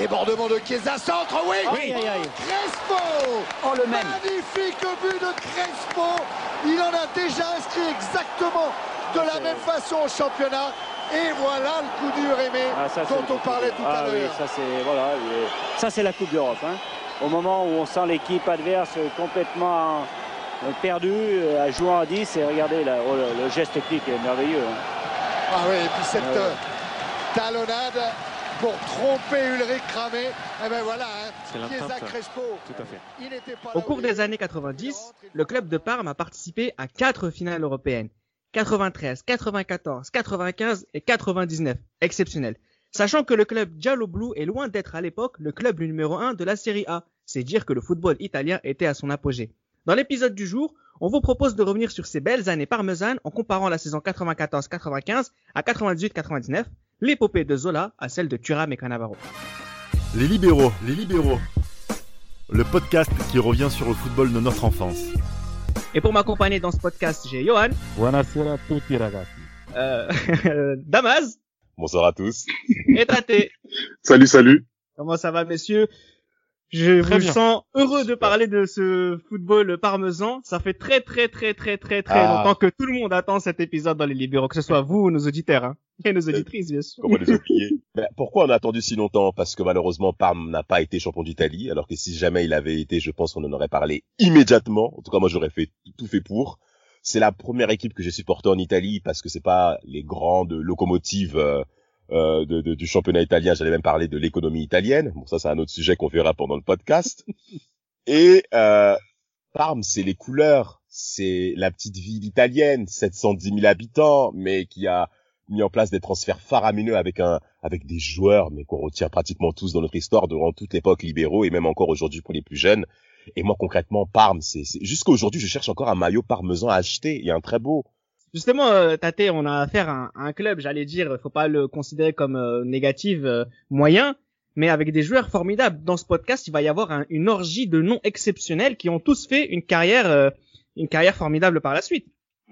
Débordement de Chiesa, centre, oui aïe. Crespo Oh, le même. Magnifique but de Crespo Il en a déjà inscrit exactement de la même façon au championnat. Et voilà le coup dur aimé Ah, ça, dont on parlait tout Ah à oui, l'heure. ça c'est voilà, la Coupe d'Europe. hein. Au moment où on sent l'équipe adverse complètement perdue, euh, à jouer en 10, et regardez là, oh, le, le geste technique est merveilleux. hein. Ah oui, et puis cette Ah ouais. euh, talonnade pour tromper Ulrich Cramé. Et ben voilà, hein, Crespo. Tout à fait. Il n'était pas Au cours des années 90, le club de Parme a participé à quatre finales européennes. 93, 94, 95 et 99. Exceptionnel. Sachant que le club Giallo Blu est loin d'être à l'époque le club numéro 1 de la Série A. C'est dire que le football italien était à son apogée. Dans l'épisode du jour, on vous propose de revenir sur ces belles années parmesanes en comparant la saison 94-95 à 98-99, l'épopée de Zola à celle de Thuram et Cannavaro. Les libéraux, les libéraux. Le podcast qui revient sur le football de notre enfance. Et pour m'accompagner dans ce podcast, j'ai Johan, Buonasera a tutti ragazzi. euh, Damas Bonsoir à tous. et Tate. Salut, salut. Comment ça va, messieurs? Je Très vous bien. sens heureux de parler de ce football parmesan. Ça fait très, très, très, très, très, très Ah. longtemps que tout le monde attend cet épisode dans les libéraux, que ce soit vous ou nos auditeurs, hein. Et nos auditrices, bien sûr. Comment les oublier Ben, Pourquoi on a attendu si longtemps? Parce que malheureusement, Parme n'a pas été champion d'Italie, alors que si jamais il avait été, je pense qu'on en aurait parlé immédiatement. En tout cas, moi, j'aurais fait tout fait pour. C'est la première équipe que j'ai supportée en Italie parce que c'est pas les grandes locomotives euh, euh, de- de- du championnat italien. J'allais même parler de l'économie italienne. Bon, ça, c'est un autre sujet qu'on verra pendant le podcast. Et euh, Parme, c'est les couleurs, c'est la petite ville italienne, 710 000 habitants, mais qui a mis en place des transferts faramineux avec un avec des joueurs mais qu'on retient pratiquement tous dans notre histoire durant toute l'époque libéraux et même encore aujourd'hui pour les plus jeunes. Et moi concrètement Parme, c'est jusqu'à aujourd'hui je cherche encore un maillot parmesan à acheter. Il y a un très beau. Justement, euh, Tate, on a affaire à un, à un club, j'allais dire, faut pas le considérer comme euh, négatif, euh, moyen, mais avec des joueurs formidables. Dans ce podcast, il va y avoir un- une orgie de noms exceptionnels qui ont tous fait une carrière, euh, une carrière formidable par la suite.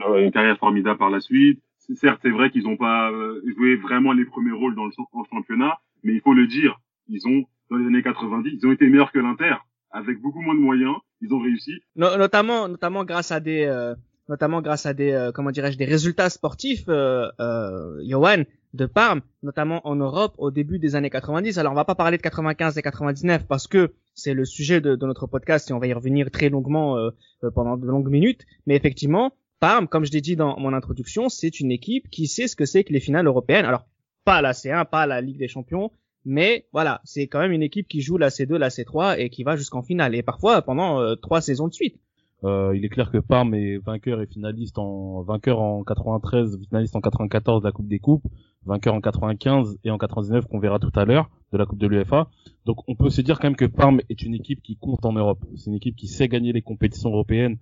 Euh, une carrière formidable par la suite. Certes, c'est vrai qu'ils n'ont pas euh, joué vraiment les premiers rôles dans le championnat, mais il faut le dire, ils ont, dans les années 90, ils ont été meilleurs que l'Inter. Avec beaucoup moins de moyens, ils ont réussi. No- notamment, notamment grâce à des, euh, notamment grâce à des, euh, comment dirais-je, des résultats sportifs, euh, euh, Johan, de Parme, notamment en Europe au début des années 90. Alors on va pas parler de 95 et 99 parce que c'est le sujet de, de notre podcast et on va y revenir très longuement euh, euh, pendant de longues minutes. Mais effectivement, Parme, comme je l'ai dit dans mon introduction, c'est une équipe qui sait ce que c'est que les finales européennes. Alors pas la C1, pas la Ligue des Champions, mais voilà, c'est quand même une équipe qui joue la C2, la C3 et qui va jusqu'en finale et parfois pendant euh, trois saisons de suite. Euh, il est clair que Parme est vainqueur et finaliste en vainqueur en 93, finaliste en 94 de la Coupe des Coupes, vainqueur en 95 et en 99 qu'on verra tout à l'heure de la Coupe de l'UEFA. Donc on peut se dire quand même que Parme est une équipe qui compte en Europe. C'est une équipe qui sait gagner les compétitions européennes,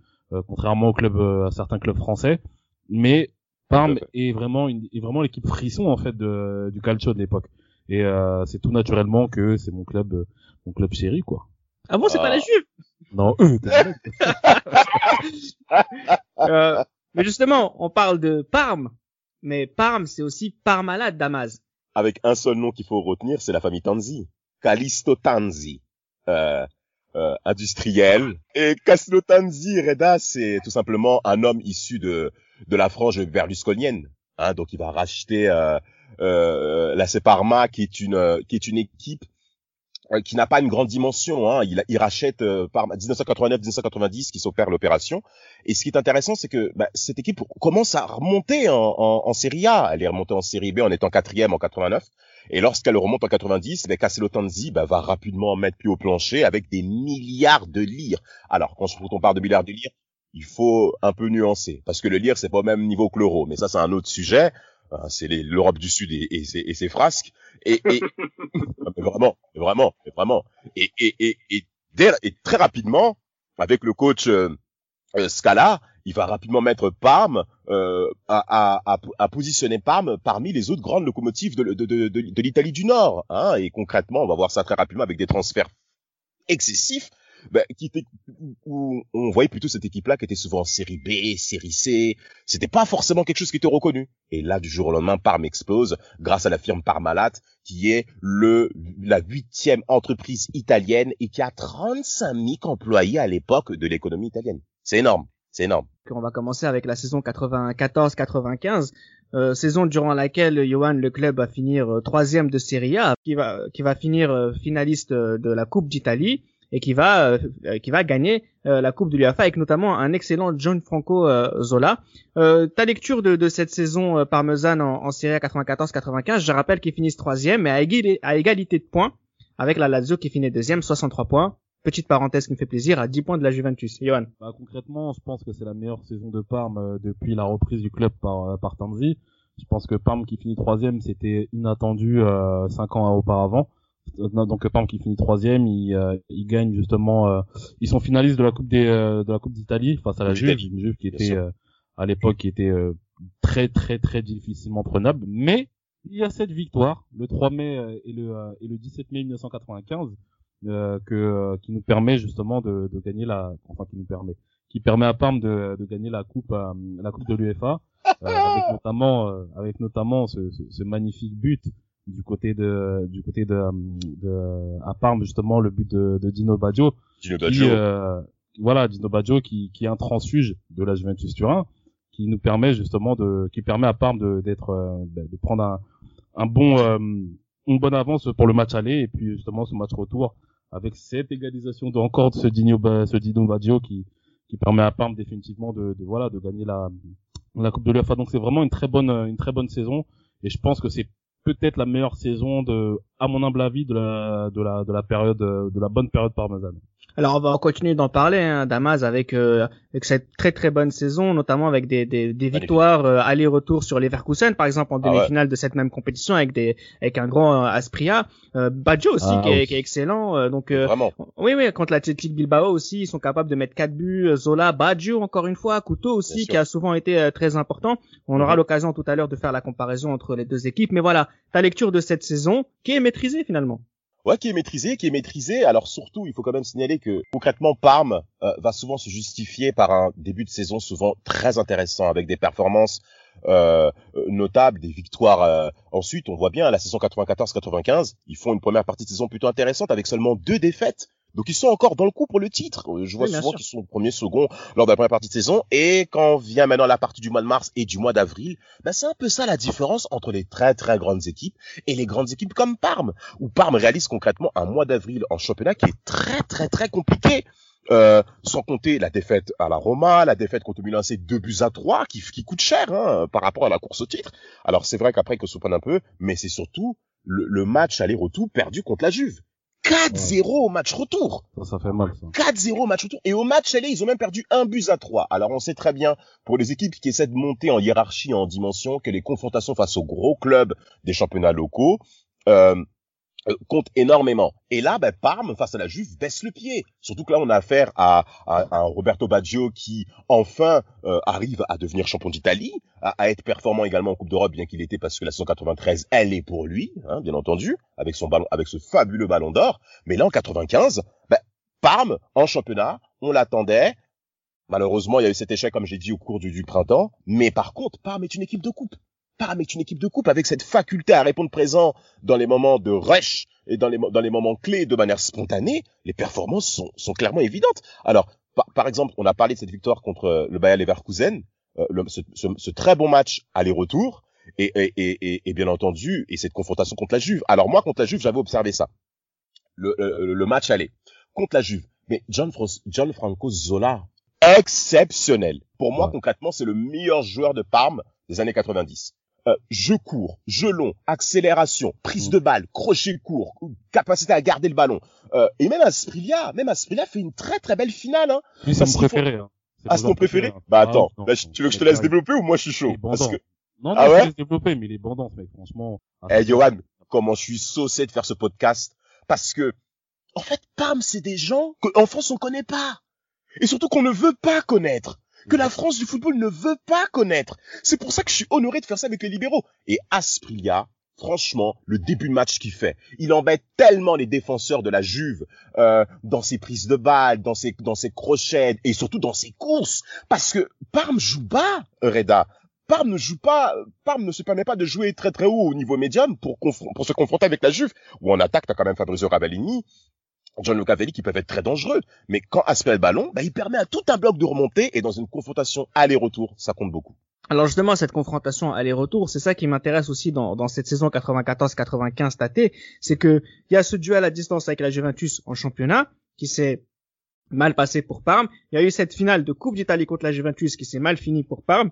contrairement au club, euh, à certains clubs français. Mais Parme est vraiment une, est vraiment l'équipe frisson en fait de, du calcio de l'époque. Et euh, c'est tout naturellement que c'est mon club, euh, mon club chéri quoi. Ah bon, c'est pas Ah. la Juve? Non, eux. Euh, Mais justement, on parle de Parme, mais Parme, c'est aussi Parmalat Damas. Avec un seul nom qu'il faut retenir, c'est la famille Tanzi. Callisto Tanzi. Euh, euh, industriel. Et Callisto Tanzi, Reda, c'est tout simplement un homme issu de, de la frange berlusconienne. Hein, donc il va racheter euh, euh, la Separma, qui est une, euh, qui est une équipe qui n'a pas une grande dimension. Hein. Il, rachète euh, par 1989-1990 qui s'opère l'opération. Et ce qui est intéressant, c'est que bah, cette équipe commence à remonter en, en, en Série A. Elle est remontée en Série B en étant quatrième en 89. Et lorsqu'elle remonte en 90, bah, Casselo Tanzi bah, va rapidement mettre pied au plancher avec des milliards de lire. Alors, quand on parle de milliards de lire, il faut un peu nuancer. Parce que le lire, c'est pas au même niveau que l'euro. Mais ça, c'est un autre sujet. Hein, C'est l'Europe du Sud et, et, ses, et ses frasques. Et, et mais vraiment, mais vraiment, mais vraiment. Et, et, et, et, dès- et très rapidement, avec le coach euh, euh, Scala, il va rapidement mettre Parme euh, à, à, à, positionner Parme parmi les autres grandes locomotives de, de, de, de, de l'Italie du Nord. Hein, et concrètement, on va voir ça très rapidement avec des transferts excessifs. Bah, qui était où on voyait plutôt cette équipe-là qui était souvent en série B, série C. C'était pas forcément quelque chose qui était reconnu. Et là, du jour au lendemain, Parme explose grâce à la firme Parmalat, qui est le la huitième entreprise italienne et qui a 35 000 employés à l'époque de l'économie italienne. C'est énorme. C'est énorme. On va commencer avec la saison 94-95, euh, saison durant laquelle Johan le club va finir euh, troisième de Serie A, qui va qui va finir euh, finaliste euh, de la Coupe d'Italie et qui va euh, qui va gagner euh, la Coupe de l'UEFA avec notamment un excellent Gianfranco euh, Zola. Euh, ta lecture de, de cette saison euh, parmesane en, en Serie A 94-95, je rappelle qu'ils finissent troisième, mais à, égalité, à égalité de points avec la Lazio qui finit deuxième, 63 points. Petite parenthèse qui me fait plaisir, à 10 points de la Juventus. Johan. Bah, concrètement, je pense que c'est la meilleure saison de Parme euh, depuis la reprise du club par, euh, par Tanzi. Je pense que Parme qui finit troisième, c'était inattendu euh, cinq ans auparavant. Donc Parme qui finit troisième, ils, euh, ils gagnent justement, euh, ils sont finalistes de la coupe des, euh, de la coupe d'Italie face à la Juve, une Juve qui était euh, à l'époque qui était euh, très très très difficilement prenable. Mais il y a cette victoire le 3 mai et le euh, et le 17 mai 1995 euh, que euh, qui nous permet justement de, de gagner la, enfin qui nous permet, qui permet à Parme de, de gagner la coupe euh, la coupe de l'UEFA euh, avec notamment euh, avec notamment ce, ce, ce magnifique but du côté de du côté de, euh, de à Parme justement le but de, de Dino Baggio qui Baggio. euh, voilà Dino Baggio qui qui est un transfuge de la Juventus Turin qui nous permet justement de qui permet à Parme de d'être euh, ben, de prendre un un bon euh, une bonne avance pour le match aller et puis justement ce match retour avec cette égalisation de encore de ce Dino ce Dino Baggio qui qui permet à Parme définitivement de, de voilà de gagner la la Coupe de l'UEFA donc c'est vraiment une très bonne une très bonne saison et je pense que c'est peut-être la meilleure saison de à mon humble avis de la de la de la période de la bonne période parmesane. Alors on va continuer d'en parler, hein, Damas, avec euh, avec cette très très bonne saison, notamment avec des des, des victoires euh, aller-retour sur Leverkusen, par exemple en Ah ouais. demi-finale de cette même compétition avec des avec un grand euh, Aspria, euh, Baggio aussi Ah qui, est, qui est excellent, euh, donc euh, Vraiment. oui oui contre l'Athletic Bilbao aussi ils sont capables de mettre quatre buts, Zola, Baggio encore une fois, Couteau Bien aussi sûr. qui a souvent été euh, très important. On aura Mhm. l'occasion tout à l'heure de faire la comparaison entre les deux équipes, mais voilà ta lecture de cette saison qui est maîtrisée finalement? Ouais, qui est maîtrisé, qui est maîtrisé. Alors surtout, il faut quand même signaler que concrètement, Parme euh, va souvent se justifier par un début de saison souvent très intéressant, avec des performances euh, euh, notables, des victoires. Ensuite, on voit bien la saison 94-95, ils font une première partie de saison plutôt intéressante avec seulement deux défaites. Donc ils sont encore dans le coup pour le titre. Euh, Je vois Oui, souvent qu'ils sont premier, second lors de la première partie de saison. Et quand vient maintenant la partie du mois de mars et du mois d'avril, ben c'est un peu ça la différence entre les très très grandes équipes et les grandes équipes comme Parme où Parme réalise concrètement un mois d'avril en championnat qui est très très très compliqué. Euh, sans compter la défaite à la Roma, la défaite contre Milan AC 2 buts à 3 qui, qui coûte cher hein, par rapport à la course au titre. Alors c'est vrai qu'après que se prenne un peu, mais c'est surtout le, le match aller-retour perdu contre la Juve. 4-0 au match retour. Ça, ça fait mal ça. 4-0 au match retour. Et au match aller, ils ont même perdu un but à 3. Alors on sait très bien, pour les équipes qui essaient de monter en hiérarchie, en dimension, que les confrontations face aux gros clubs des championnats locaux euh, euh, comptent énormément. Et là, ben, Parme, face à la Juve, baisse le pied. Surtout que là, on a affaire à, à, à Roberto Baggio qui, enfin, euh, arrive à devenir champion d'Italie, à, à être performant également en Coupe d'Europe, bien qu'il était, parce que la saison 93, elle est pour lui, hein, bien entendu, avec son ballon, avec ce fabuleux ballon d'or. Mais là, en 95, ben, Parme, en championnat, on l'attendait. Malheureusement, il y a eu cet échec, comme j'ai dit, au cours du, du printemps. Mais par contre, Parme est une équipe de coupe. Est une équipe de coupe avec cette faculté à répondre présent dans les moments de rush et dans les, dans les moments clés de manière spontanée. Les performances sont, sont clairement évidentes. Alors, par, par exemple, on a parlé de cette victoire contre euh, le Bayer Leverkusen, euh, le- ce, ce- ce très bon match aller-retour. Et, et, et, et- et bien entendu, et cette confrontation contre la Juve. Alors moi, contre la Juve, j'avais observé ça. Le, le, le match aller contre la Juve. Mais John, John Franco Zola, exceptionnel. Pour moi, Ouais. concrètement, c'est le meilleur joueur de Parme des années 90. Euh, jeu court, jeu long, accélération, prise de balle, crochet court, capacité à garder le ballon. Euh, et même Asprilla, même Asprilla fait une très très belle finale. Hein. Lui, c'est mon qu'il faut- préféré. Hein. Ah, c'est ton préféré Bah attends, non, là, je- tu veux que je te laisse développer ou moi je suis chaud Parce que, Non, non, Ah je ouais te laisse développer, mais il est bandant, mec, franchement. eh Johan, comment je suis saucé de faire ce podcast Parce que, en fait, Pam, c'est des gens qu'en France on connaît pas. Et surtout qu'on ne veut pas connaître. Que la France du football ne veut pas connaître. C'est pour ça que je suis honoré de faire ça avec les libéraux. Et Asprilla, franchement, le début de match qu'il fait, il embête tellement les défenseurs de la Juve euh, dans ses prises de balles, dans ses dans ses crochets et surtout dans ses courses, parce que Parme joue bas, Reda. Parme ne joue pas, Parme ne se permet pas de jouer très très haut au niveau médium pour, pour se confronter avec la Juve, où en attaque t'as quand même Fabrizio Cavallini, John Lucavelli qui peuvent être très dangereux, mais quand Aspect le ballon, bah, il permet à tout un bloc de remonter et dans une confrontation aller-retour, ça compte beaucoup. Alors justement, cette confrontation aller-retour, c'est ça qui m'intéresse aussi dans, dans cette saison 94-95 tâtée, c'est que il y a ce duel à distance avec la Juventus en championnat qui s'est mal passé pour Parme. Il y a eu cette finale de Coupe d'Italie contre la Juventus qui s'est mal finie pour Parme.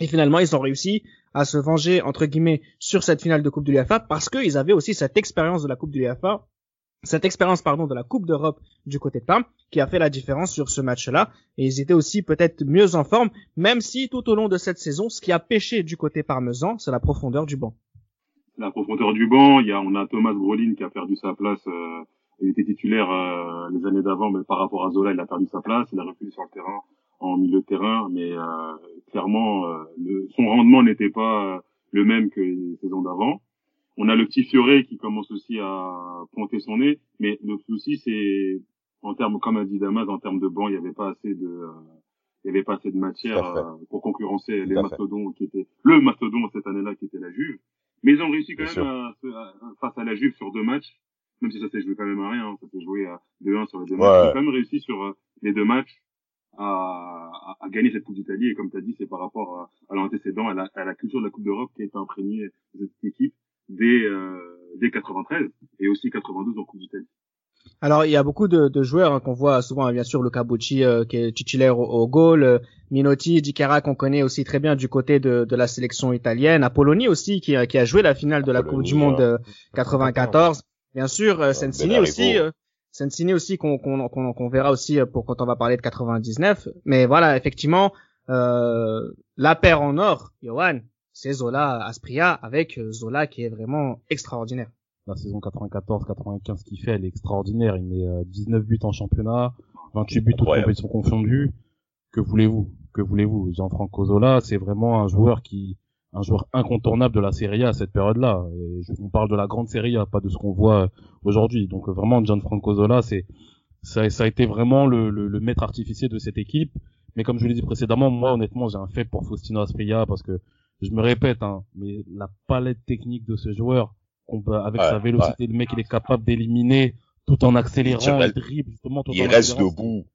Et finalement, ils ont réussi à se venger, entre guillemets, sur cette finale de Coupe de l'UEFA parce qu'ils avaient aussi cette expérience de la Coupe de l'UEFA cette expérience pardon de la Coupe d'Europe du côté de Parme qui a fait la différence sur ce match-là et ils étaient aussi peut-être mieux en forme même si tout au long de cette saison ce qui a pêché du côté parmesan c'est la profondeur du banc. La profondeur du banc, il y a on a Thomas Brolin qui a perdu sa place euh, il était titulaire euh, les années d'avant mais par rapport à Zola, il a perdu sa place, il a reculé sur le terrain en milieu de terrain mais euh, clairement le, son rendement n'était pas le même que les saisons d'avant. On a le petit Fioré qui commence aussi à pointer son nez, mais le souci c'est en termes, comme a dit Damas, en termes de banc, il n'y avait pas assez de, euh, il y avait pas assez de matière euh, pour concurrencer les mastodons qui étaient le mastodon cette année-là qui était la Juve. Mais ils ont réussi quand même à, face à la Juve sur deux matchs, même si ça s'est joué quand même à rien, hein, ça s'est joué à 2-1 sur les deux matchs. Ils ont quand même réussi sur euh, les deux matchs à, à, gagner cette Coupe d'Italie. Et comme tu as dit, c'est par rapport à, à l'antécédent, à la, à la culture de la Coupe d'Europe qui été imprégnée équipe dès, euh, dès 93 et aussi 92 en Coupe d'Italie. Alors il y a beaucoup de, de joueurs hein, qu'on voit souvent, bien sûr Luca Bucci euh, qui est titulaire au, au goal, euh, Minotti, Di qu'on connaît aussi très bien du côté de, de la sélection italienne, Apolloni aussi qui, qui, a joué la finale de la Coupe du Monde 94, bien sûr euh, Sensini aussi, Sensini aussi qu'on qu'on qu'on verra aussi pour quand on va parler de 99, mais voilà effectivement la paire en or, Johan, c'est Zola Aspria avec euh, Zola qui est vraiment extraordinaire. La saison 94-95 qu'il fait, elle est extraordinaire. Il met 19 euh, buts en championnat, 28 buts toutes compétitions confondues. Que voulez-vous? Que voulez-vous? Jean-Franco Zola, c'est vraiment un joueur qui un joueur incontournable de la Serie A à cette période-là. Et on parle de la grande Serie A, pas de ce qu'on voit aujourd'hui. Donc vraiment, Gianfranco Zola, c'est ça, ça, a été vraiment le, le, maître artificier de cette équipe. Mais comme je l'ai dit précédemment, moi honnêtement, j'ai un fait pour Faustino Aspria parce que je me répète, hein, mais la palette technique de ce joueur, avec sa vélocité, le mec il est capable d'éliminer tout en accélérant, il dribble justement. Tout il reste debout.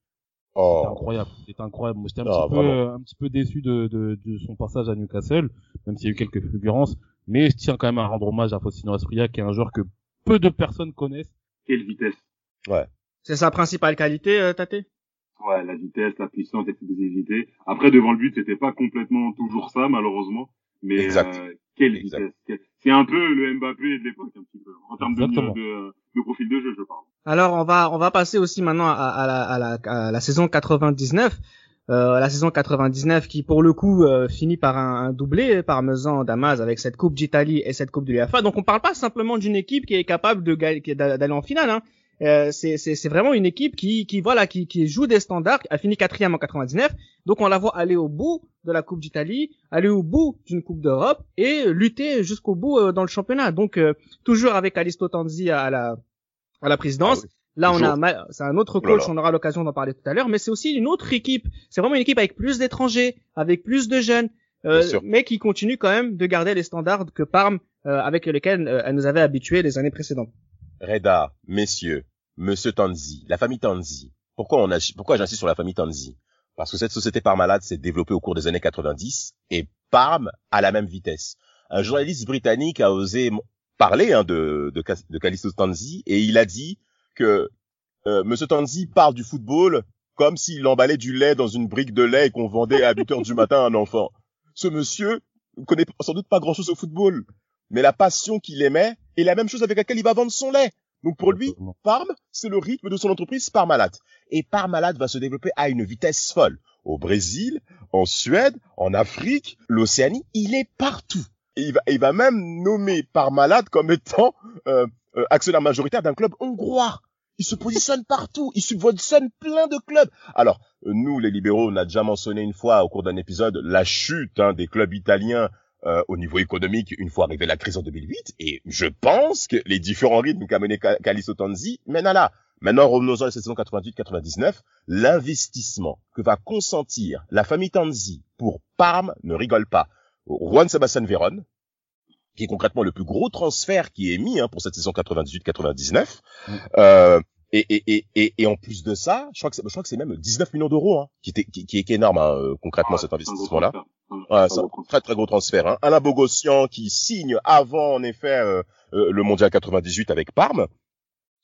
Oh. C'est incroyable, c'est incroyable. Moi, j'étais un, petit peu, un petit peu déçu de, de, de, son passage à Newcastle, même s'il y a eu quelques fulgurances. Mais je tiens quand même à rendre hommage à Faustino Aspria, qui est un joueur que peu de personnes connaissent. Quelle vitesse. Ouais. C'est sa principale qualité, euh, Tate Ouais, la vitesse, la puissance, l'explosivité. Après, devant le but, c'était pas complètement toujours ça, malheureusement. Mais exact. Euh, quelle vitesse. C'est un peu le Mbappé de l'époque, un petit peu. En termes de, de, de, profil de jeu, je parle. Alors, on va, on va passer aussi maintenant à, à, la, à, la, à la saison 99. Euh, la saison 99 qui pour le coup euh, finit par un, un doublé parmesan Damas avec cette coupe d'Italie et cette coupe de l'UEFA. Donc on parle pas simplement d'une équipe qui est capable de d'aller en finale. Hein. Euh, c'est vraiment une équipe qui, qui voilà qui, qui joue des standards, a fini quatrième en 99, donc on la voit aller au bout de la Coupe d'Italie, aller au bout d'une Coupe d'Europe et lutter jusqu'au bout euh, dans le championnat. Donc euh, toujours avec Alisto Tanzi à la à la présidence. Ah Là, on a c'est un autre coach, on aura l'occasion d'en parler tout à l'heure, mais c'est aussi une autre équipe. C'est vraiment une équipe avec plus d'étrangers, avec plus de jeunes, mais qui continue quand même de garder les standards que Parme avec lesquels elle nous avait habitués les années précédentes. Reda, messieurs, Monsieur Tanzi, la famille Tanzi. Pourquoi on a, pourquoi j'insiste sur la famille Tanzi? Parce que cette société Parmalade s'est développée au cours des années 90 et Parme à la même vitesse. Un journaliste britannique a osé parler hein, de, de, de Callisto Tanzi et il a dit que euh, Monsieur Tanzi parle du football comme s'il emballait du lait dans une brique de lait qu'on vendait à 8 heures du matin à un enfant. Ce monsieur connaît sans doute pas grand-chose au football, mais la passion qu'il aimait est la même chose avec laquelle il va vendre son lait. Donc pour lui, Parme, c'est le rythme de son entreprise Parmalat. Et Parmalat va se développer à une vitesse folle. Au Brésil, en Suède, en Afrique, l'Océanie, il est partout. Et il va, il va même nommer Parmalat comme étant euh, euh, actionnaire majoritaire d'un club hongrois. Il se positionne partout, il subventionne plein de clubs. Alors, nous, les libéraux, on a déjà mentionné une fois au cours d'un épisode la chute hein, des clubs italiens euh, au niveau économique une fois arrivé la crise en 2008. Et je pense que les différents rythmes qu'a mené Calisto Tanzi mènent à là. Maintenant, revenons à la saison 98-99. L'investissement que va consentir la famille Tanzi pour Parme ne rigole pas. Juan Sebastian Veron, qui est concrètement le plus gros transfert qui est mis hein, pour cette saison 98-99. Mm. Euh, et, et, et, et, et en plus de ça, je crois que c'est, je crois que c'est même 19 millions d'euros, hein, qui, était, qui, qui, est énorme hein, euh, concrètement Ouais, cet investissement-là. Ouais, c'est un très très gros transfert. Hein. Alain Bogossian qui signe avant en effet euh, euh, le mondial 98 avec Parme.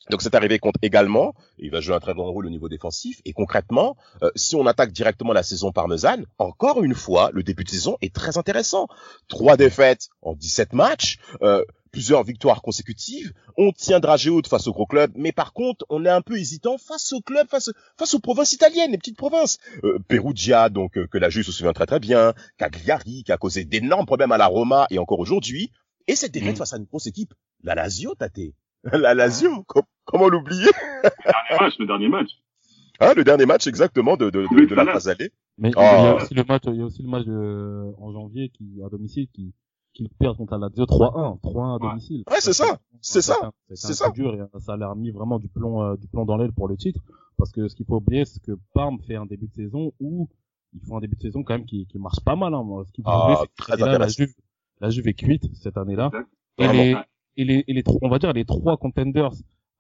Donc cette arrivée compte également. Il va jouer un très grand rôle au niveau défensif. Et concrètement, euh, si on attaque directement la saison parmesane, encore une fois, le début de saison est très intéressant. Trois défaites en 17 matchs, euh, plusieurs victoires consécutives. On tient dragé haute face aux gros clubs, mais par contre, on est un peu hésitant face aux clubs, face, face aux provinces italiennes, les petites provinces. Euh, Perugia, donc euh, que la Juve se souvient très très bien, Cagliari, qui a causé d'énormes problèmes à la Roma et encore aujourd'hui. Et cette défaite Mm. face à une grosse équipe, la Lazio, Tate. La Lazio, com- comment l'oublier? Le dernier match, le dernier match. hein, Le dernier match exactement de, de, de, de la phase allée. Mais Oh. il y a aussi le match, il y a aussi le match de, en janvier qui, à domicile, qui, qui perd contre la Lazio 3-1, 3-1 à domicile. Ouais, c'est ça, c'est ça, C'est c'est ça. dur et ça a l'air mis vraiment du plomb, euh, du plomb dans l'aile pour le titre. Parce que ce qu'il faut oublier, c'est que Parme fait un début de saison où ils font un début de saison quand même qui, qui marche pas mal, hein. Moi, Ce qu'il faut Ah, c'est que la. Juve, la Juve est cuite cette année-là. Et les, et les, et les, trois- on va dire les trois contenders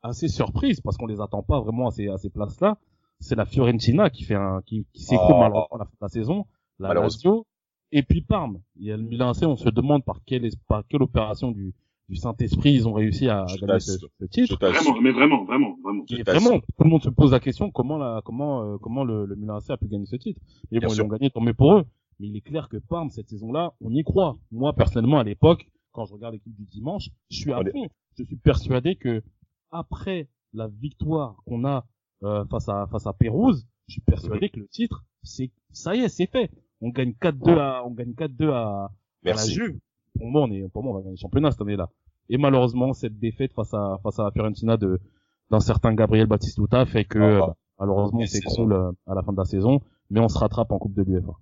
assez surprises parce qu'on les attend pas vraiment à ces, à ces places-là. C'est la Fiorentina qui fait un, qui, qui s'écroule Oh. la fin de la saison. La. Lazio. Et puis Parme. Il y a le Milan AC, on se demande par quelle, par quelle opération du, du Saint-Esprit ils ont réussi à Je gagner ce, titre. Vraiment, mais vraiment, vraiment, vraiment. Et vraiment, tout le monde se pose la question comment la, comment, euh, comment le, le Milan AC a pu gagner ce titre? Mais Bien bon, ils sûr. ont gagné, tant mieux pour eux. Mais il est clair que Parme, cette saison-là, on y croit. Moi, personnellement, à l'époque, quand je regarde l'équipe du dimanche, je suis à fond. Je suis persuadé que après la victoire qu'on a euh, face à face à Pérouse, je suis persuadé que le titre, c'est ça y est, c'est fait. On gagne 4-2 à, on gagne 4-2 à, à la. Juve. Pour moi, on est, pour moi, on va gagner le championnat cette année-là. Et malheureusement, cette défaite face à face à la Fiorentina de d'un certain Gabriel Batistuta fait que Ah, bah, malheureusement on s'écroule euh, à la fin de la saison, mais on se rattrape en Coupe de l'UEFA.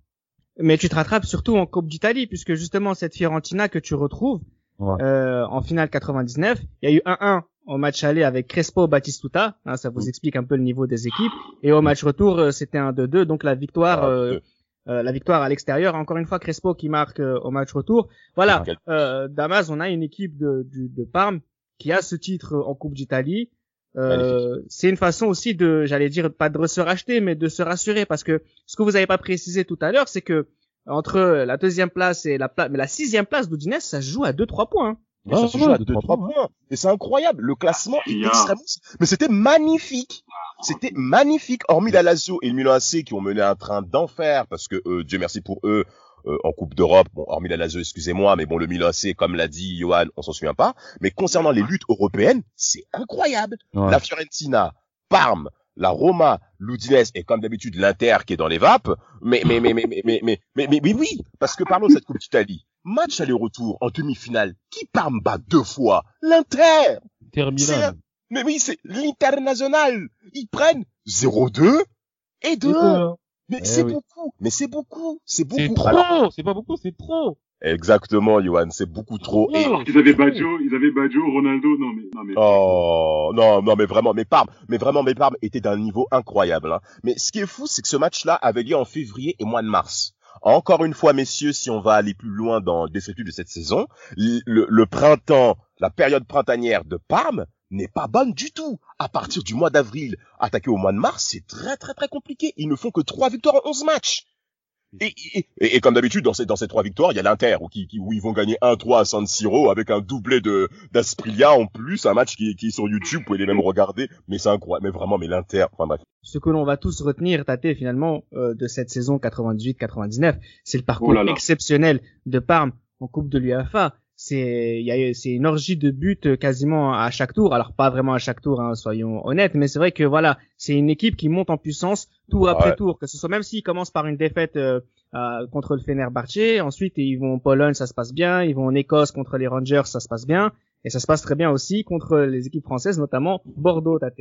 Mais tu te rattrapes surtout en Coupe d'Italie, puisque justement cette Fiorentina que tu retrouves Ouais. euh, en finale 99, il y a eu 1-1 au match aller avec Crespo Batistuta, hein, ça vous Mm. explique un peu le niveau des équipes, et au match retour euh, c'était un 2-2, donc la victoire, Ah, euh. Euh, la victoire à l'extérieur. Encore une fois Crespo qui marque euh, au match retour. Voilà, euh, Damas, on a une équipe de, Parme qui a ce titre en Coupe d'Italie. Euh, c'est une façon aussi de, j'allais dire, pas de se racheter, mais de se rassurer, parce que ce que vous avez pas précisé tout à l'heure, c'est que entre la deuxième place et la place, mais la sixième place d'Udinese, ça se joue à 2-3 points. Et ça Ouais, se ouais, joue à deux, 2-3 trois points. points, Et c'est incroyable. Le classement est extrêmement... Mais c'était magnifique. C'était magnifique. Hormis la Lazio et le Milan AC qui ont mené un train d'enfer parce que euh, Dieu merci pour eux euh, en Coupe d'Europe. Bon, hormis la Lazio, excusez-moi, mais bon, le Milan AC, comme l'a dit Johan, on s'en souvient pas. Mais concernant les luttes européennes, c'est incroyable. Ouais. La Fiorentina, Parme, la Roma, l'Udinese et comme d'habitude l'Inter qui est dans les vapes. Mais mais mais mais mais mais mais mais, mais, mais oui, parce que parlons de cette Coupe d'Italie. Match aller-retour en demi-finale. Qui Parme bat deux fois L'Inter. C'est un- Mais oui, c'est l'international. Ils prennent 0-2 et 2. Et deux. Mais Eh c'est oui. beaucoup. Mais c'est beaucoup. C'est C'est beaucoup. trop, Alors, c'est pas beaucoup, c'est trop. exactement, Johan, c'est beaucoup trop. Et Oh, Ils avaient c'est trop. Baggio, ils avaient Baggio, Ronaldo, non mais, non mais. Oh non non mais vraiment mais Parme mais vraiment mais Parme était d'un niveau incroyable hein. mais ce qui est fou c'est que ce match-là avait lieu en février et mois de mars encore une fois messieurs si on va aller plus loin dans le descriptif de cette saison le, le- printemps la période printanière de Parme n'est pas bonne du tout. À partir du mois d'avril attaqué au mois de mars c'est très très très compliqué. Ils ne font que trois victoires en 11 matchs et, et, et- et comme d'habitude, dans ces, dans ces trois victoires, il y a l'Inter, où, qui, qui- où ils vont gagner 1-3 à San Siro, avec un doublé de d'Asprilla en plus, un match qui, est- qui est sur YouTube, vous pouvez les même regarder, mais c'est incroyable, mais vraiment, mais l'Inter, enfin bref. Ce que l'on va tous retenir, Tate, finalement, euh, de cette saison 98-99, c'est le parcours Oh là là. exceptionnel de Parme en Coupe de l'UEFA. C'est, il y a, c'est une orgie de buts euh, quasiment à chaque tour. Alors pas vraiment à chaque tour, hein, soyons honnêtes, mais c'est vrai que voilà, c'est une équipe qui monte en puissance tour après tour. Que ce soit même s'ils commencent par une défaite euh, euh, contre le Fenerbahçe, ensuite ils vont en Pologne, ça se passe bien. Ils vont en Écosse contre les Rangers, ça se passe bien. Et ça se passe très bien aussi contre les équipes françaises, notamment Bordeaux, Tate.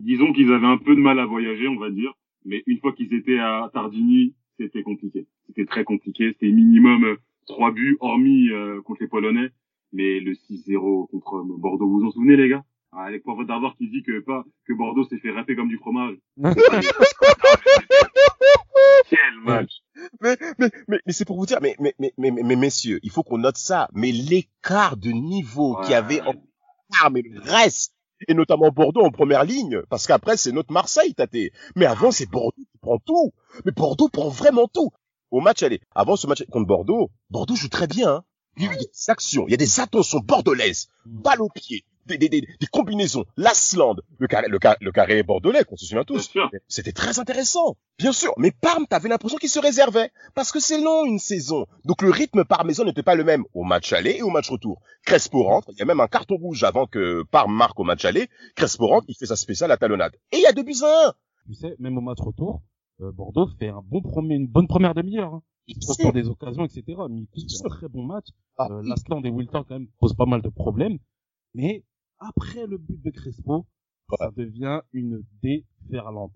Disons qu'ils avaient un peu de mal à voyager, on va dire. Mais une fois qu'ils étaient à Tardini, c'était compliqué. C'était très compliqué. C'était minimum euh, trois buts, hormis euh, contre les Polonais. Mais le 6-0 contre Bordeaux, vous vous en souvenez, les gars? Ah, Avec Pauvre d'avoir qui dit que pas que Bordeaux s'est fait râper comme du fromage. Quel match Mais, mais, mais, mais c'est pour vous dire, mais, mais, mais, mais, mais, messieurs, il faut qu'on note ça. Mais l'écart de niveau qu'il y avait en Parme et le reste, et notamment Bordeaux en première ligne, parce qu'après c'est notre Marseille, Tate. Mais avant c'est Bordeaux qui prend tout. Mais Bordeaux prend vraiment tout. Au match, allez, avant ce match contre Bordeaux, Bordeaux joue très bien. Hein. Il y a des actions, il y a des attentions bordelaises, balle au pied, des, des, des, des combinaisons, l'Asland, le carré, le, carré, le carré bordelais, qu'on se souvient tous. C'était très intéressant, bien sûr. Mais Parme, t'avais l'impression qu'il se réservait, parce que c'est long une saison. Donc le rythme parmesan n'était pas le même au match aller et au match retour. Crespo rentre, il y a même un carton rouge avant que Parme marque au match aller. Crespo rentre, il fait sa spéciale à talonnade. Et il y a deux buts à un. Tu sais, même au match retour, Bordeaux fait un bon premier, une bonne première demi-heure. Hein. Il se pour des occasions, etc. Mais il fait un très bon match. Ah, euh, L'Asland et Wilton quand même posent pas mal de problèmes. Mais après le but de Crespo, ça devient une déferlante.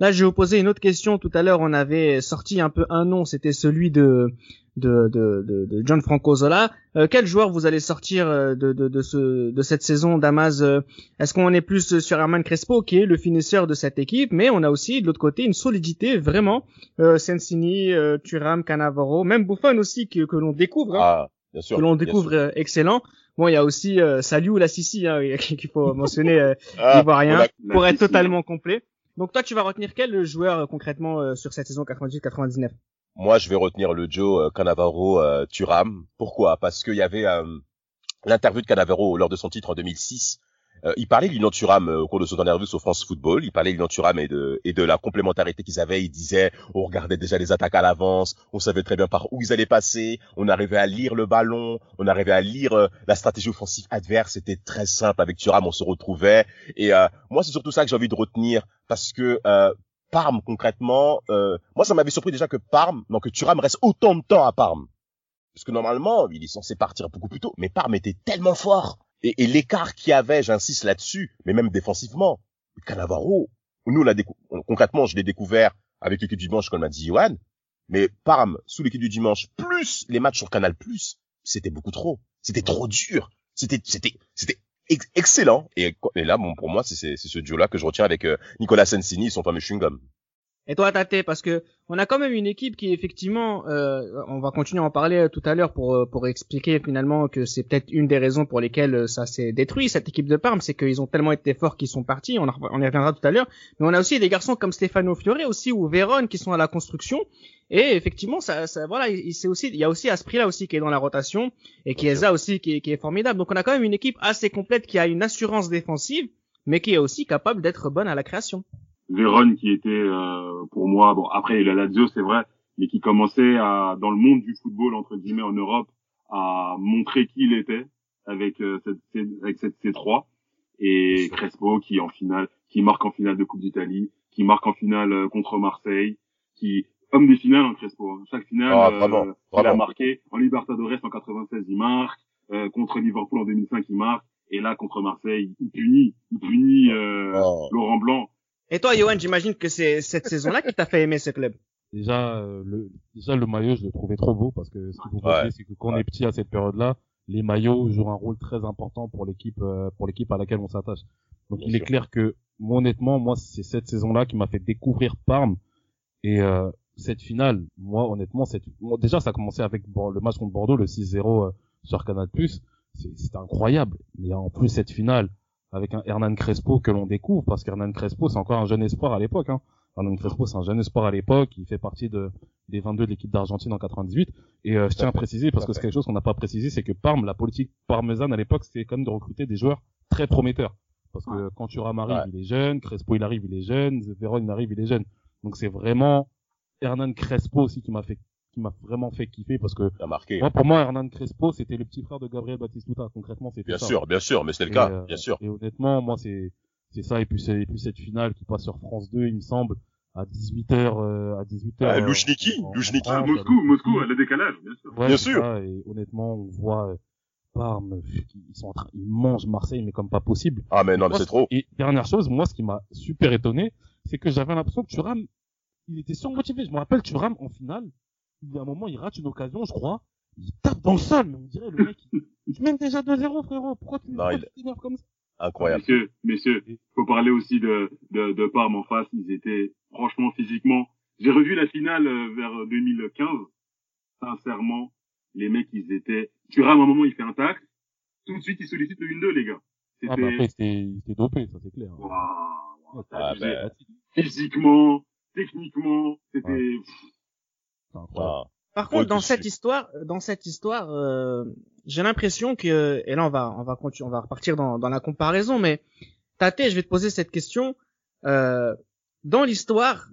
Là, je vais vous poser une autre question. Tout à l'heure, on avait sorti un peu un nom, c'était celui de de, de, de, John Franco Zola. Euh, quel joueur vous allez sortir euh, de, de, de, ce, de cette saison Damas euh, Est-ce qu'on est plus sur Herman Crespo, qui est le finisseur de cette équipe, mais on a aussi de l'autre côté une solidité vraiment. Euh, Sensini, euh, Thuram, Cannavaro, même Buffon aussi que, que l'on découvre. Hein, ah, bien sûr, que l'on découvre excellent. Bon, il y a aussi euh, Saliou la Sissi hein, qu'il faut mentionner, euh, ah, rien pour être totalement complet. Donc toi, tu vas retenir quel joueur euh, concrètement euh, sur cette saison 98-99 Moi, je vais retenir le Joe Cannavaro Turam. Pourquoi? Parce qu'il y avait l'interview de Cannavaro lors de son titre en 2006 euh, il parlait de l'Union Turam euh, au cours de son interview sur France Football. Il parlait de l'Union Turam et de, et de la complémentarité qu'ils avaient. Il disait, on regardait déjà les attaques à l'avance, on savait très bien par où ils allaient passer, on arrivait à lire le ballon, on arrivait à lire euh, la stratégie offensive adverse. C'était très simple avec Turam, on se retrouvait. Et moi, c'est surtout ça que j'ai envie de retenir parce que Parme concrètement, moi ça m'avait surpris déjà que Parme, non que Turam reste autant de temps à Parme. Parce que normalement, il est censé partir beaucoup plus tôt, mais Parme était tellement fort et, et l'écart qu'il y avait, j'insiste là-dessus, mais même défensivement, Cannavaro, nous, on concrètement, je l'ai découvert avec l'équipe du dimanche, comme m'a dit Johan, mais Parme, sous l'équipe du dimanche, plus les matchs sur Canal+, c'était beaucoup trop. C'était trop dur. C'était, c'était, c'était excellent. Et, là, bon, pour moi, c'est ce duo-là que je retiens avec euh, Nicolas Sensini son fameux chewing-gum. Et toi, Tate, parce que on a quand même une équipe qui effectivement, euh, on va continuer à en parler euh, tout à l'heure pour euh, pour expliquer finalement que c'est peut-être une des raisons pour lesquelles ça s'est détruit cette équipe de Parme, c'est qu'ils ont tellement été forts qu'ils sont partis. On, on y reviendra tout à l'heure. Mais on a aussi des garçons comme Stefano Fiore aussi ou Vérone qui sont à la construction. Et effectivement, ça, ça voilà, c'est aussi, il y a aussi prix-là aussi qui est dans la rotation et qui est ça aussi qui est, qui est formidable. Donc on a quand même une équipe assez complète qui a une assurance défensive, mais qui est aussi capable d'être bonne à la création. Véron qui était euh, pour moi bon après il a Lazio c'est vrai mais qui commençait à dans le monde du football entre guillemets en Europe à montrer qui il était avec euh, cette avec cette C3 et Crespo qui en finale qui marque en finale de Coupe d'Italie qui marque en finale euh, contre Marseille qui homme des finales en Crespo hein. chaque finale ah, vraiment, il a marqué. En Libertadores en 96 il marque. Contre Liverpool en 2005 il marque. Et là contre Marseille il punit il punit oh. Laurent Blanc et toi, Johan, j'imagine que c'est cette saison-là qui t'a fait aimer ce club. Déjà, euh, le, déjà le maillot, je le trouvais trop beau parce que ce que vous voyez, c'est que quand on est petit à cette période-là, les maillots jouent un rôle très important pour l'équipe, euh, pour l'équipe à laquelle on s'attache. Donc, il est clair que, moi, honnêtement, moi, c'est cette saison-là qui m'a fait découvrir Parme et euh, cette finale. Moi, honnêtement, cette, déjà, ça a commencé avec le match contre Bordeaux, le 6-0 sur Canal+. C'était incroyable. Mais en plus, cette finale, avec un Hernan Crespo que l'on découvre, parce qu'Hernan Crespo, c'est encore un jeune espoir à l'époque. Hein. Hernan Crespo, c'est un jeune espoir à l'époque, il fait partie de, des 22 de l'équipe d'Argentine en 98. Et euh, je tiens à préciser, parce que c'est quelque chose qu'on n'a pas précisé, c'est que Parme, la politique parmesane à l'époque, c'était quand même de recruter des joueurs très prometteurs. Parce que quand tu arrive, il est jeune, Crespo il arrive, il est jeune, Véron il arrive, il est jeune. Donc c'est vraiment Hernan Crespo aussi qui m'a fait qui m'a vraiment fait kiffer parce que marqué. Moi, pour moi, Hernan Crespo, c'était le petit frère de Gabriel Batistuta. Concrètement, c'était bien ça. Bien sûr, bien sûr, mais c'était le cas, euh, bien sûr. Et honnêtement, moi, c'est c'est ça. Et puis c'est puis cette finale qui passe sur France 2, il me semble, à 18 h euh, à 18 h ah, Louchniki, Louchniki. Moscou, Moscou, le décalage, bien sûr. bien sûr. et honnêtement, on voit euh, Parme, ils sont en train, ils mangent Marseille, mais comme pas possible. Ah mais non, mais c'est trop. Et dernière chose, moi, ce qui m'a super étonné, c'est que j'avais l'impression que Thuram, il était surmotivé. Je me rappelle Thuram en finale, il y a un moment, il rate une occasion, je crois, il tape dans le sol, mais on dirait le mec, il, il te mène déjà 2-0, frérot. Pourquoi tu Non, il- tu t'énerves comme ça? Incroyable. Messieurs, messieurs, faut parler aussi de, de, de Parme en face. Ils étaient, franchement, physiquement. J'ai revu la finale euh, vers 2015. Sincèrement, les mecs, ils étaient, Thuram, à un moment, il fait un tacle. Tout de suite, il sollicite le 1-2, les gars. Ah, bah après, C'était, c'était dopé, ça c'est clair. waouh, Ouais, t'as Ah, ben, physiquement, techniquement, c'était, c'est incroyable. Par contre, dans cette histoire, dans cette histoire, euh, j'ai l'impression que, et là on va, on va continuer, on va repartir dans, dans la comparaison, mais Tate, je vais te poser cette question. Euh, dans l'histoire,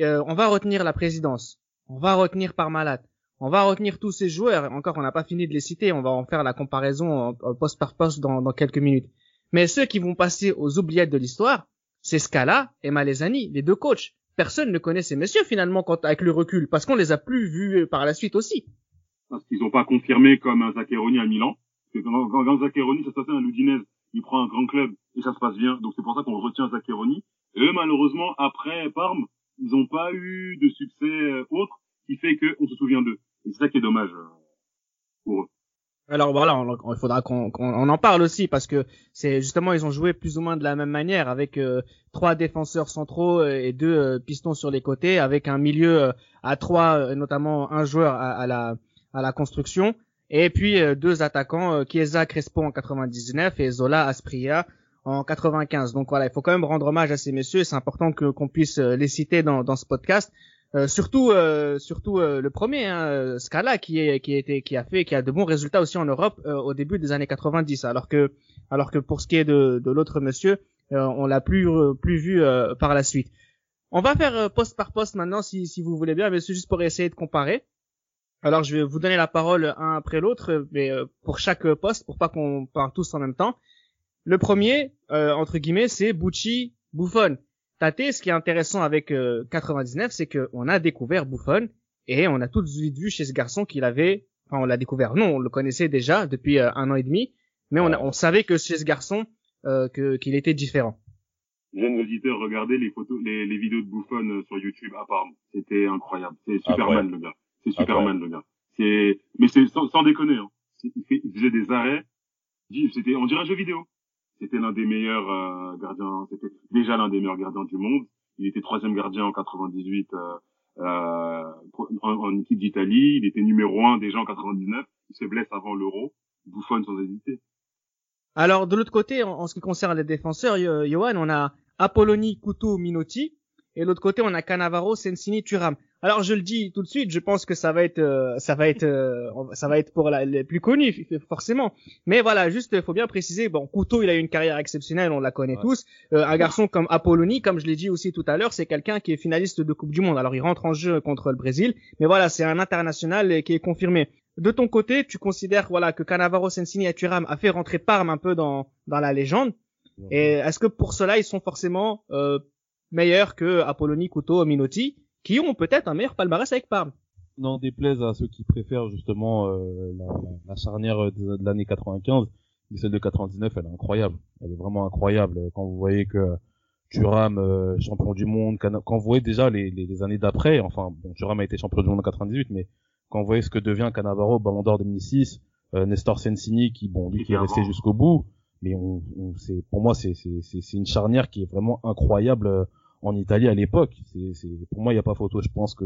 euh, on va retenir la présidence, on va retenir Parmalat, on va retenir tous ces joueurs. Encore, on n'a pas fini de les citer, on va en faire la comparaison en, en poste par poste dans, dans quelques minutes. Mais ceux qui vont passer aux oubliettes de l'histoire, c'est Scala et Malesani, les deux coachs. Personne ne connaît ces messieurs finalement quand, avec le recul, parce qu'on les a plus vus par la suite aussi. parce qu'ils n'ont pas confirmé comme un Zaccheroni à Milan. Quand, quand, quand ça se passait à l'Udinese, il prend un grand club et ça se passe bien. Donc c'est pour ça qu'on retient Zaccheroni. Et eux, malheureusement, après Parme, ils n'ont pas eu de succès euh, autre qui fait qu'on se souvient d'eux. Et c'est ça qui est dommage euh, pour eux. Alors voilà, il faudra qu'on qu'on- on en parle aussi parce que c'est justement ils ont joué plus ou moins de la même manière avec euh, trois défenseurs centraux et deux euh, pistons sur les côtés, avec un milieu euh, à trois, euh, notamment un joueur à, à la à la construction, et puis deux attaquants, Chiesa Crespo en 99 et Zola Aspria en 95. Donc voilà, il faut quand même rendre hommage à ces messieurs. et C'est important que qu'on puisse les citer dans dans ce podcast. Euh, surtout, euh, surtout euh, le premier, hein, euh, Scala, qui est, qui était, qui a fait, qui a de bons résultats aussi en Europe euh, au début des années 90. Alors que, alors que pour ce qui est de, de l'autre monsieur, on l'a plus, plus vu par la suite. On va faire poste par poste maintenant, si, si vous voulez bien, mais c'est juste pour essayer de comparer. Alors je vais vous donner la parole un après l'autre, mais pour chaque poste, pour pas qu'on parle tous en même temps. Le premier, entre guillemets, c'est Bucci Buffon. Tate, ce qui est intéressant avec euh, 99, c'est qu'on a découvert Buffon et on a tout de suite vu chez ce garçon qu'il avait, enfin on l'a découvert, non, on le connaissait déjà depuis euh, un an et demi, mais on, a- on savait que chez ce garçon euh, que qu'il était différent. Jeunes auditeurs, regardez les photos, les, les vidéos de Buffon euh, sur YouTube à Parme. C'était incroyable. C'est Superman, le gars. C'est Superman, le gars. C'est, mais c'est sans, sans déconner, hein. Il, fait- il faisait des arrêts. Dis, C'était, on dirait un jeu vidéo. C'était l'un des meilleurs euh, gardiens. C'était déjà l'un des meilleurs gardiens du monde. Il était troisième gardien en 98 euh, euh, en, équipe d'Italie. Il était numéro un déjà en 99. Il se blesse avant l'Euro. Buffon sans hésiter. Alors de l'autre côté, en, en ce qui concerne les défenseurs, Johan, on a Apolloni, Couteau, Minotti, et de l'autre côté on a Cannavaro, Sensini, Thuram. Alors je le dis tout de suite, je pense que ça va être, euh, ça va être, euh, ça va être pour la- les plus connus forcément. Mais voilà, juste il faut bien préciser. Bon, Couteau, il a eu une carrière exceptionnelle, on la connaît Ouais. tous. Euh, un garçon comme Apolloni, comme je l'ai dit aussi tout à l'heure, c'est quelqu'un qui est finaliste de Coupe du Monde. Alors il rentre en jeu contre le Brésil, mais voilà, c'est un international euh, qui est confirmé. De ton côté, tu considères voilà que Cannavaro, Sensini et Thuram a fait rentrer Parme un peu dans dans la légende. Et est-ce que pour cela ils sont forcément euh, meilleurs que Apolloni, Couteau, Minotti, qui ont peut-être un meilleur palmarès avec Parme n'en déplaise à ceux qui préfèrent justement euh, la, la charnière de, l'année 95, mais celle de 99, elle est incroyable. Elle est vraiment incroyable. Quand vous voyez que Thuram, euh, champion du monde, quand vous voyez déjà les, les, années d'après, enfin, bon, Thuram a été champion du monde en 98, mais quand vous voyez ce que devient Cannavaro, Ballon d'Or 2006, euh, Nestor Sensini, qui, bon, lui qui est resté jusqu'au bout, mais on, on c'est, pour moi, c'est, c'est, c'est, c'est une charnière qui est vraiment incroyable euh, en Italie à l'époque. C'est, pour moi, il n'y a pas photo. Je pense que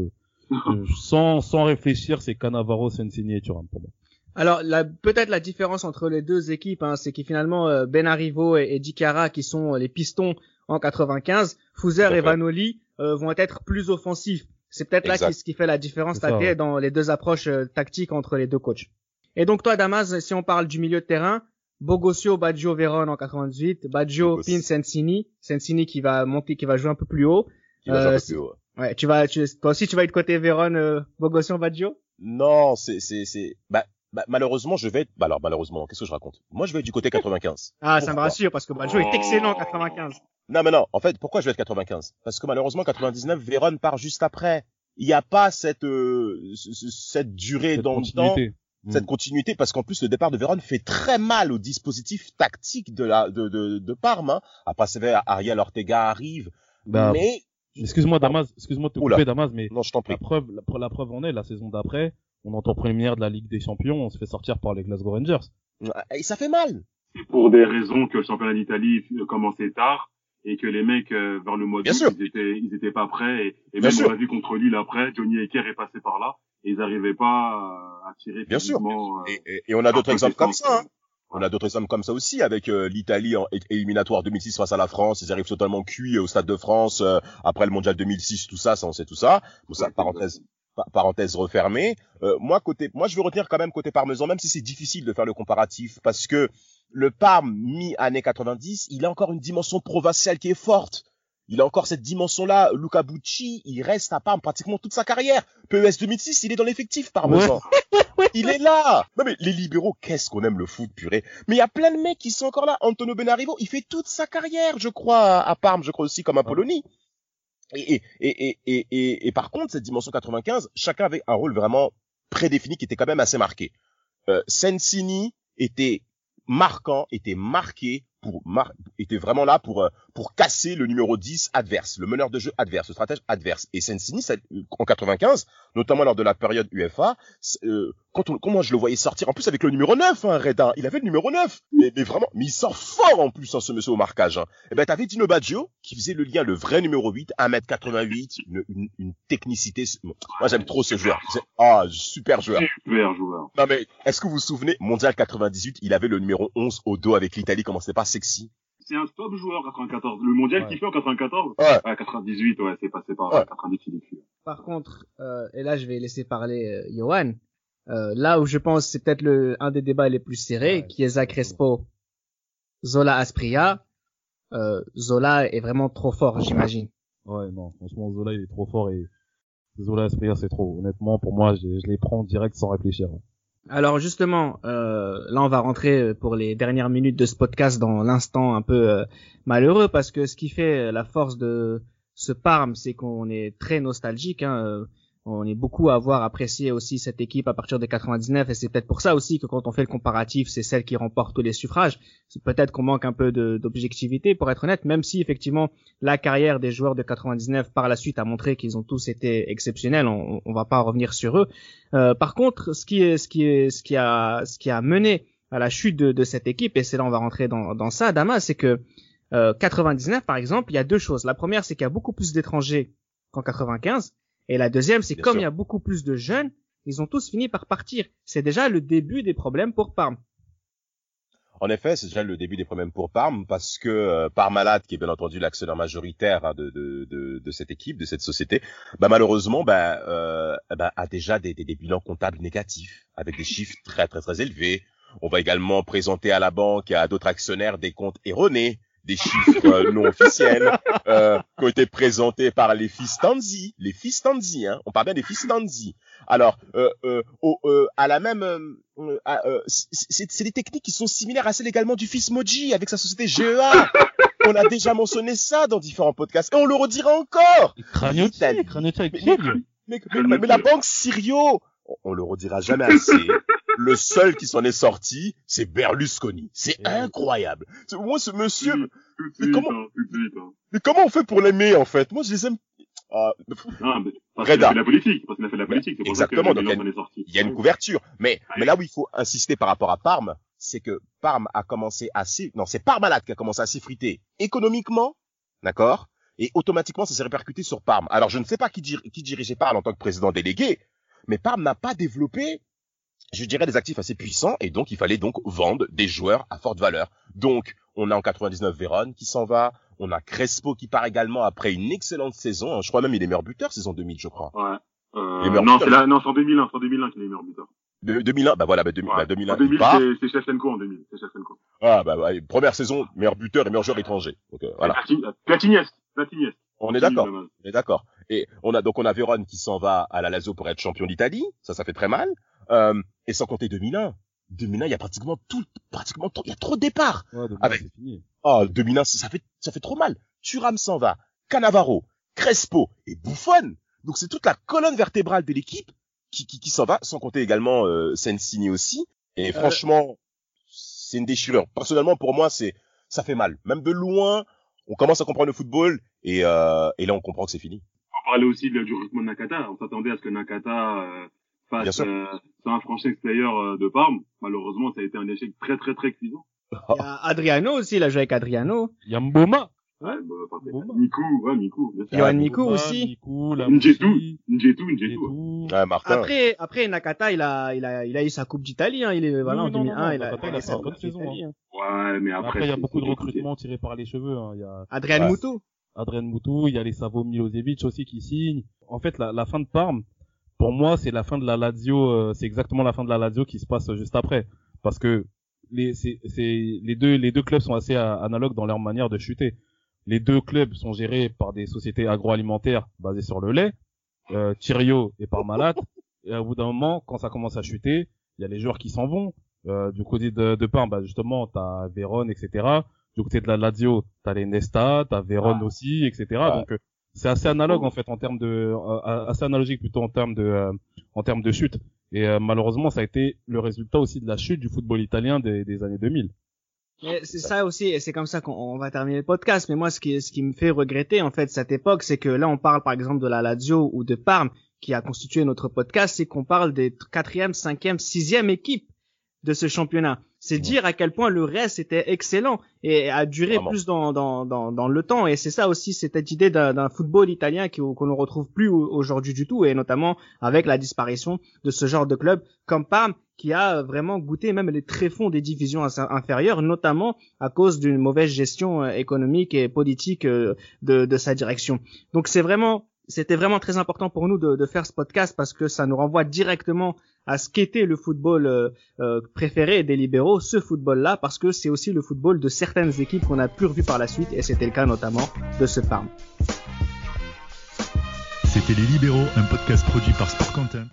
euh, sans, sans réfléchir, c'est Cannavaro, Sensini et Thuram pour moi. Alors peut-être la différence entre les deux équipes, hein, c'est que finalement euh, Ben Arrivo et, et Dicara, qui sont les pistons en 95, Fouzer et. Vanoli euh, vont être plus offensifs. C'est peut-être là qui, ce qui fait la différence ça, ouais. dans les deux approches euh, tactiques entre les deux coachs. Et donc toi, Damas, si on parle du milieu de terrain, Bogosio, Baggio, Véron en 98, Baggio, Bogos. Pin, Sensini, Sensini qui va monter, qui va jouer un peu plus haut. Qui va jouer un Euh, peu plus haut. Ouais, tu vas, tu, toi aussi tu vas être côté Véron, euh, Bogosio, Baggio? Non, c'est, c'est, c'est, bah, bah, malheureusement, je vais être, bah alors, malheureusement, qu'est-ce que je raconte? Moi, je vais être du côté 95. Ah, ça me rassure parce que Baggio est excellent en 95. Non, mais non, en fait, pourquoi je vais être 95? Parce que malheureusement, 99, Véron part juste après. Il n'y a pas cette, euh, ce- ce- cette durée Cette dans le temps. Continuité. Mm. cette continuité parce qu'en plus le départ de Vérone fait très mal au dispositif tactique de la de de, de Parme. Hein. Après c'est vrai, Ariel Ortega arrive, Bah, mais Excuse-moi Damas, excuse-moi de te couper Damas, mais non je t'en prie. la preuve, la, pre- la preuve en est la saison d'après, on est en tour préliminaire de la Ligue des Champions, on se fait sortir par les Glasgow Rangers. Et ça fait mal. C'est pour des raisons que le championnat d'Italie commençait tard et que les mecs euh, vers le mois d'août ils étaient ils étaient pas prêts et, même sûr. on l'a vu contre Lille après Johnny Ecker est passé par là et ils n'arrivaient pas à, à tirer Bien sûr. euh, Et, et- et on a d'autres exemples comme ça. hein. On a d'autres exemples comme ça aussi avec euh, l'Italie en éliminatoire 2006 face à la France. Ils arrivent totalement cuits au Stade de France euh, après le Mondial 2006, tout ça, ça on sait tout ça. Bon, ça Ouais, parenthèse, pa- parenthèse refermée. Euh, moi côté, moi je veux retenir quand même côté parmesan, même si c'est difficile de faire le comparatif, parce que le Parme mi années 90, il a encore une dimension provinciale qui est forte. Il a encore cette dimension-là. Luca Bucci, il reste à Parme pratiquement toute sa carrière. PES 2006, il est dans l'effectif parmesan. Il est là. Non mais les libéraux, qu'est-ce qu'on aime le foot purée. Mais il y a plein de mecs qui sont encore là. Antonio Benarivo, il fait toute sa carrière, je crois, à Parme, je crois aussi comme à Polonie. Et, et, et, et, et, et, et par contre, cette dimension 95, chacun avait un rôle vraiment prédéfini qui était quand même assez marqué. Euh, Sensini était marquant, était marqué pour mar était vraiment là pour euh, pour casser le numéro 10 adverse, le meneur de jeu adverse, le stratège adverse. Et Sensini, ça- en 95, notamment lors de la période UEFA, euh, quand, on, quand moi je le voyais sortir, en plus avec le numéro 9, hein, Reda, il avait le numéro 9, mais, mais vraiment, mais il sort fort en plus, hein, ce monsieur au marquage. Hein. Et ben t'avais Dino Baggio, qui faisait le lien, le vrai numéro 8, 1m88, une, une, une technicité. Moi j'aime trop ce joueur. Ah, super joueur. super joueur Non mais, est-ce que vous vous souvenez, Mondial 98, il avait le numéro 11 au dos avec l'Italie, comment c'était pas sexy? C'est un top joueur 94 le mondial Ouais. qu'il fait en 94 Ouais. à 98 ouais c'est passé par Ouais. 98 il est cuit. Par contre, euh, et là je vais laisser parler euh, Johan, euh, là où je pense c'est peut-être le un des débats les plus serrés, Ouais. qui est Zach Crespo, Zola Aspria. Euh, Zola est vraiment trop fort, j'imagine. Ouais, non, franchement, Zola, il est trop fort et Zola, Aspria, c'est trop. Honnêtement, pour moi, je, je les prends direct sans réfléchir. Alors justement, euh, là on va rentrer pour les dernières minutes de ce podcast dans l'instant un peu euh, malheureux parce que ce qui fait la force de ce Parme, c'est qu'on est très nostalgique. Hein, euh, on est beaucoup à avoir apprécié aussi cette équipe à partir de 99 et c'est peut-être pour ça aussi que quand on fait le comparatif, c'est celle qui remporte tous les suffrages. C'est peut-être qu'on manque un peu d'objectivité pour être honnête, même si effectivement la carrière des joueurs de 99 par la suite a montré qu'ils ont tous été exceptionnels. On, on va pas revenir sur eux. Euh, par contre, ce qui est, ce qui est, ce qui a, ce qui a mené à la chute de, de cette équipe, et c'est là on va rentrer dans, dans ça, Dama, c'est que euh, 99 par exemple, il y a deux choses. La première, c'est qu'il y a beaucoup plus d'étrangers qu'en 95, et la deuxième, c'est comme sûr. il y a beaucoup plus de jeunes, ils ont tous fini par partir. C'est déjà le début des problèmes pour Parme. En effet, c'est déjà le début des problèmes pour Parme parce que euh, Parmalat, qui est bien entendu l'actionnaire majoritaire hein, de, de, de, de cette équipe, de cette société, bah, malheureusement, bah, euh, bah, a déjà des, des, des bilans comptables négatifs avec des chiffres très très très élevés. On va également présenter à la banque et à d'autres actionnaires des comptes erronés, des chiffres euh, non officiels euh, qui ont été présentés par les fils Tanzi, les fils Tanzi, hein. On parle bien des fils Tanzi. Alors, euh, euh, au, euh, à la même, euh, c'est- des techniques qui sont similaires à celles également du fils Moji avec sa société GEA. on a déjà mentionné ça dans différents podcasts et on le redira encore. Krieg. Mais, mais- mais- mais la banque Sirio, on, on le redira jamais assez. Le seul qui s'en est sorti, c'est Berlusconi. C'est Eh incroyable. C'est- Moi, ce monsieur, Mais suite comment- hein, hein. mais comment on fait pour l'aimer en fait? Moi, je les aime. Ah, mais parce Reda. a fait la politique parce qu'il a fait la politique c'est pour ça que Exactement, donc il y a en est sorti il y a une couverture. Mais, mais là où il faut insister par rapport à Parme, c'est que Parme a commencé à s'y- non, c'est Parmalat qui a commencé à s'effriter économiquement, d'accord? Et automatiquement, ça s'est répercuté sur Parme. Alors, je ne sais pas qui, dir- qui dirigeait Parme en tant que président délégué, mais Parme n'a pas développé, je dirais, des actifs assez puissants, et donc il fallait donc vendre des joueurs à forte valeur. Donc, on a en 99 Véron qui s'en va, on a Crespo qui part également après une excellente saison, hein. je crois même il est meilleur buteur saison 2000, je crois. ouais euh, non c'est là non c'est en 2001 c'est en 2001 qu'il est meilleur buteur De, 2001, bah voilà, bah, 2000, Ouais. bah, 2001, en 2000 il part. c'est Shevchenko en 2000 c'est Shevchenko Ah bah, bah, première saison, meilleur buteur et meilleur joueur étranger. Donc euh, voilà, Platini- Platiniest Platiniest on est d'accord, on est d'accord. Et on a donc on a Véron qui s'en va à la Lazio pour être champion d'Italie, ça ça fait très mal. Euh, et sans compter 2001, 2001 il y a pratiquement tout, pratiquement trop, il y a trop de départs. Ouais, Avec- fini. Ah 2001 ça fait ça fait trop mal. Thuram s'en va, Cannavaro, Crespo et Buffon. Donc c'est toute la colonne vertébrale de l'équipe qui qui, qui s'en va, sans compter également euh, Sensini aussi. Et franchement, c'est une déchirure. Personnellement pour moi c'est ça fait mal. Même de loin, on commence à comprendre le football et euh, et là on comprend que c'est fini. on parlait aussi de- du rythme de Nakata on s'attendait à ce que Nakata euh, face euh, sur un franchise extérieur euh, de Parme. Malheureusement, ça a été un échec très très très cuisant. Il y a Adriano aussi, il a joué avec Adriano. Il y a Mboma. Ouais, bah, enfin, Bon. Miku, ouais, Miku. Johan Ah, Miku aussi. Miku, Njetu, Njetu, Njetu. Njetu. Ouais, Martin. Après, après Nakata, il a, il a, il a eu sa Coupe d'Italie. Hein. Il est, voilà, Oui, en non, non, 2001, non, il a, Nakata, il a sa une bonne Coupe saison, d'Italie, hein. Ouais, mais après. Après, il y a beaucoup de recrutements tirés par les cheveux. hein. Il y a. Moutou. Adrien Moutou, il y a les Savo Milosevic aussi qui signent. En fait, la, la fin de Parme, pour moi, c'est la fin de la Lazio. euh, c'est exactement la fin de la Lazio qui se passe juste après, parce que les, c'est, les deux, les deux clubs sont assez analogues dans leur manière de chuter. Les deux clubs sont gérés par des sociétés agroalimentaires basées sur le lait, euh, Thiriot et Parmalat. et au bout d'un moment, quand ça commence à chuter, il y a les joueurs qui s'en vont. Euh, du côté de, de Parme, bah justement, t'as Vérone, etc. Du côté de la Lazio, t'as les Nesta, t'as Vérone Ah. aussi, etc. Ouais. Donc euh, c'est assez analogue en fait en termes de, euh, assez analogique plutôt en termes de, euh, en termes de chute. Et euh, malheureusement, ça a été le résultat aussi de la chute du football italien des, des années 2000. Mais c'est ça aussi, et c'est comme ça qu'on on va terminer le podcast. Mais moi, ce qui, ce qui me fait regretter, en fait, cette époque, c'est que là, on parle, par exemple, de la Lazio ou de Parme, qui a constitué notre podcast, c'est qu'on parle des quatrième, cinquième, sixième équipes de ce championnat. C'est Ouais. dire à quel point le reste était excellent et a duré Vraiment. plus dans, dans, dans, dans le temps. Et c'est ça aussi, cette idée d'un football italien qu'on ne retrouve plus au- aujourd'hui du tout, et notamment avec la disparition de ce genre de club comme Parme, qui a vraiment goûté même les tréfonds des divisions inférieures, notamment à cause d'une mauvaise gestion euh, économique et politique euh, de, de sa direction. Donc c'est vraiment, c'était vraiment très important pour nous de, de faire ce podcast parce que ça nous renvoie directement à ce qu'était le football euh, euh, préféré des libéraux, ce football-là, parce que c'est aussi le football de certaines équipes qu'on a plus revu par la suite, et c'était le cas notamment de ce Parme. C'était Les Libéraux, un podcast produit par Sport Content.